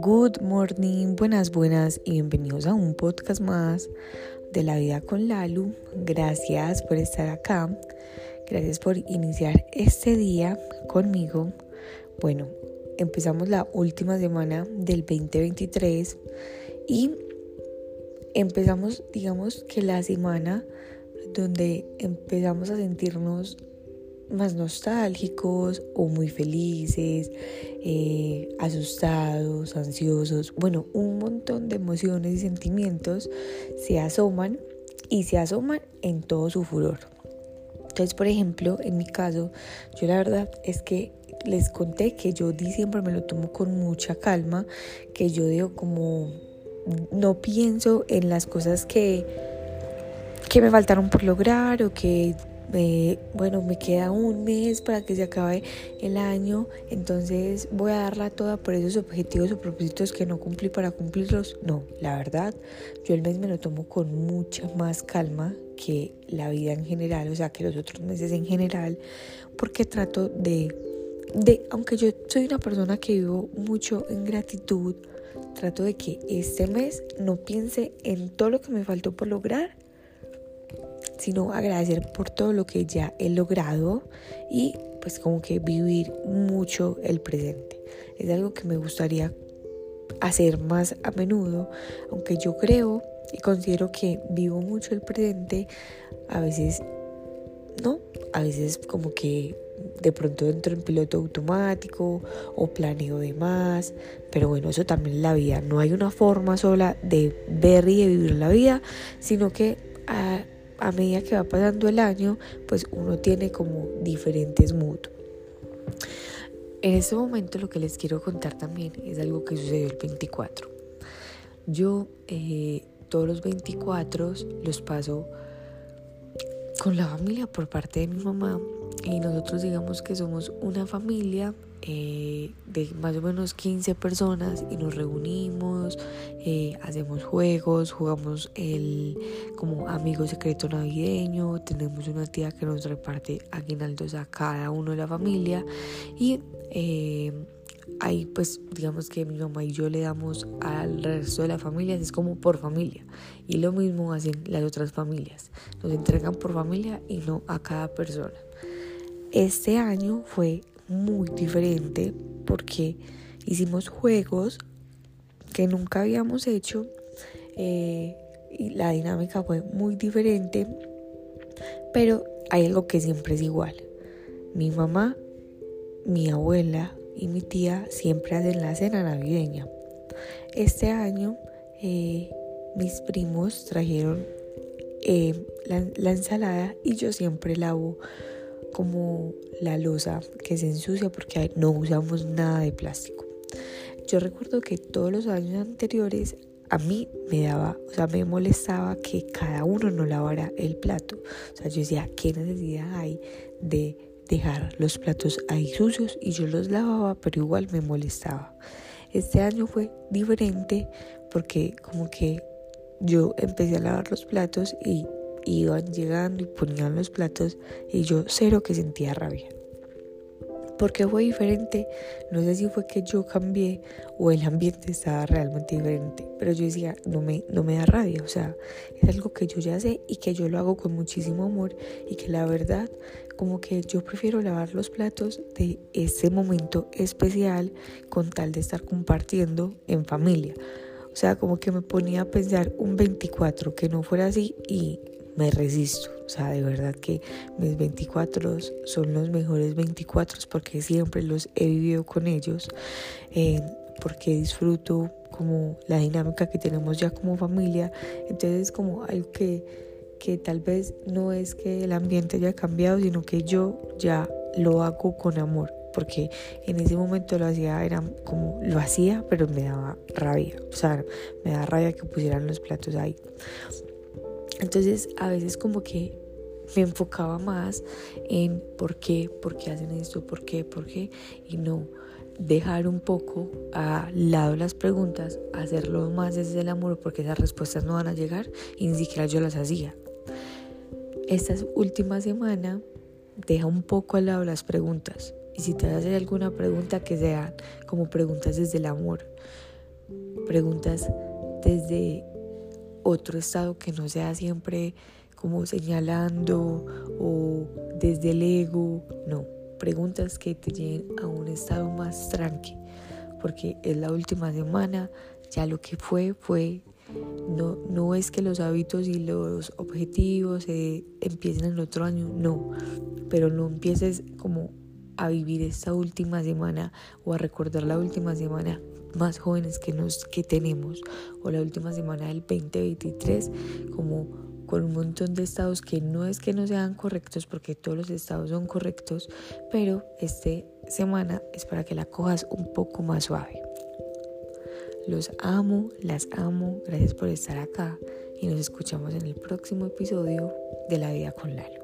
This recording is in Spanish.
Good morning, buenas, buenas y bienvenidos a un podcast más de la vida con Lalu. Gracias por estar acá. Gracias por iniciar este día conmigo. Bueno, empezamos la última semana del 2023 y empezamos, digamos que la semana donde empezamos a sentirnos más nostálgicos o muy felices, eh, asustados, ansiosos, bueno, un montón de emociones y sentimientos se asoman y se asoman en todo su furor. Entonces, por ejemplo, en mi caso, yo la verdad es que les conté que yo diciembre me lo tomo con mucha calma, que yo digo como no pienso en las cosas que, que me faltaron por lograr o que bueno, me queda un mes para que se acabe el año, entonces voy a darla toda por esos objetivos o propósitos que no cumplí para cumplirlos. No, la verdad, yo el mes me lo tomo con mucha más calma que la vida en general, o sea, que los otros meses en general, porque trato de, de aunque yo soy una persona que vivo mucho en gratitud, trato de que este mes no piense en todo lo que me faltó por lograr sino agradecer por todo lo que ya he logrado y pues como que vivir mucho el presente. Es algo que me gustaría hacer más a menudo, aunque yo creo y considero que vivo mucho el presente, a veces no, a veces como que de pronto entro en piloto automático o planeo de más, pero bueno, eso también es la vida, no hay una forma sola de ver y de vivir la vida, sino que a, a medida que va pasando el año, pues uno tiene como diferentes moods. En este momento lo que les quiero contar también es algo que sucedió el 24. Yo eh, todos los 24 los paso con la familia por parte de mi mamá. Y nosotros digamos que somos una familia eh, de más o menos 15 personas y nos reunimos, eh, hacemos juegos, jugamos el como amigo secreto navideño, tenemos una tía que nos reparte aguinaldos a cada uno de la familia y eh, ahí pues digamos que mi mamá y yo le damos al resto de la familia, es como por familia y lo mismo hacen las otras familias, nos entregan por familia y no a cada persona. Este año fue muy diferente porque hicimos juegos que nunca habíamos hecho eh, y la dinámica fue muy diferente, pero hay algo que siempre es igual. Mi mamá, mi abuela y mi tía siempre hacen la cena navideña. Este año eh, mis primos trajeron eh, la ensalada y yo siempre lavo como la losa que se ensucia porque no usamos nada de plástico. Yo recuerdo que todos los años anteriores a mí me daba, o sea, me molestaba que cada uno no lavara el plato. O sea, yo decía, ¿qué necesidad hay de dejar los platos ahí sucios? Y yo los lavaba, pero igual me molestaba. Este año fue diferente porque como que yo empecé a lavar los platos y iban llegando y ponían los platos y yo cero que sentía rabia. Porque fue diferente? No sé si fue que yo cambié o el ambiente estaba realmente diferente, pero yo decía, no me, no me da rabia, o sea, es algo que yo ya sé y que yo lo hago con muchísimo amor y que la verdad, como que yo prefiero lavar los platos de ese momento especial con tal de estar compartiendo en familia. O sea, como que me ponía a pensar un 24 que no fuera así y me resisto. O sea, de verdad que mis 24 son los mejores 24 porque siempre los he vivido con ellos, eh, porque disfruto como la dinámica que tenemos ya como familia. Entonces como algo que, que tal vez no es que el ambiente haya cambiado, sino que yo ya lo hago con amor porque en ese momento lo hacía, era como lo hacía, pero me daba rabia, o sea, me daba rabia que pusieran los platos ahí. Entonces a veces como que me enfocaba más en por qué, por qué hacen esto, por qué, por qué, y no dejar un poco al lado las preguntas, hacerlo más desde el amor, porque esas respuestas no van a llegar y ni siquiera yo las hacía. Esta última semana deja un poco al lado las preguntas. Y si te vas a alguna pregunta, que sean como preguntas desde el amor, preguntas desde otro estado que no sea siempre como señalando o desde el ego, no, preguntas que te lleven a un estado más tranqui, porque es la última semana, ya lo que fue fue. No, no es que los hábitos y los objetivos eh, empiecen el otro año, no, pero no empieces como a vivir esta última semana o a recordar la última semana más jóvenes que, nos, que tenemos o la última semana del 2023 como con un montón de estados que no es que no sean correctos porque todos los estados son correctos pero esta semana es para que la cojas un poco más suave los amo, las amo, gracias por estar acá y nos escuchamos en el próximo episodio de La Vida con Lalo.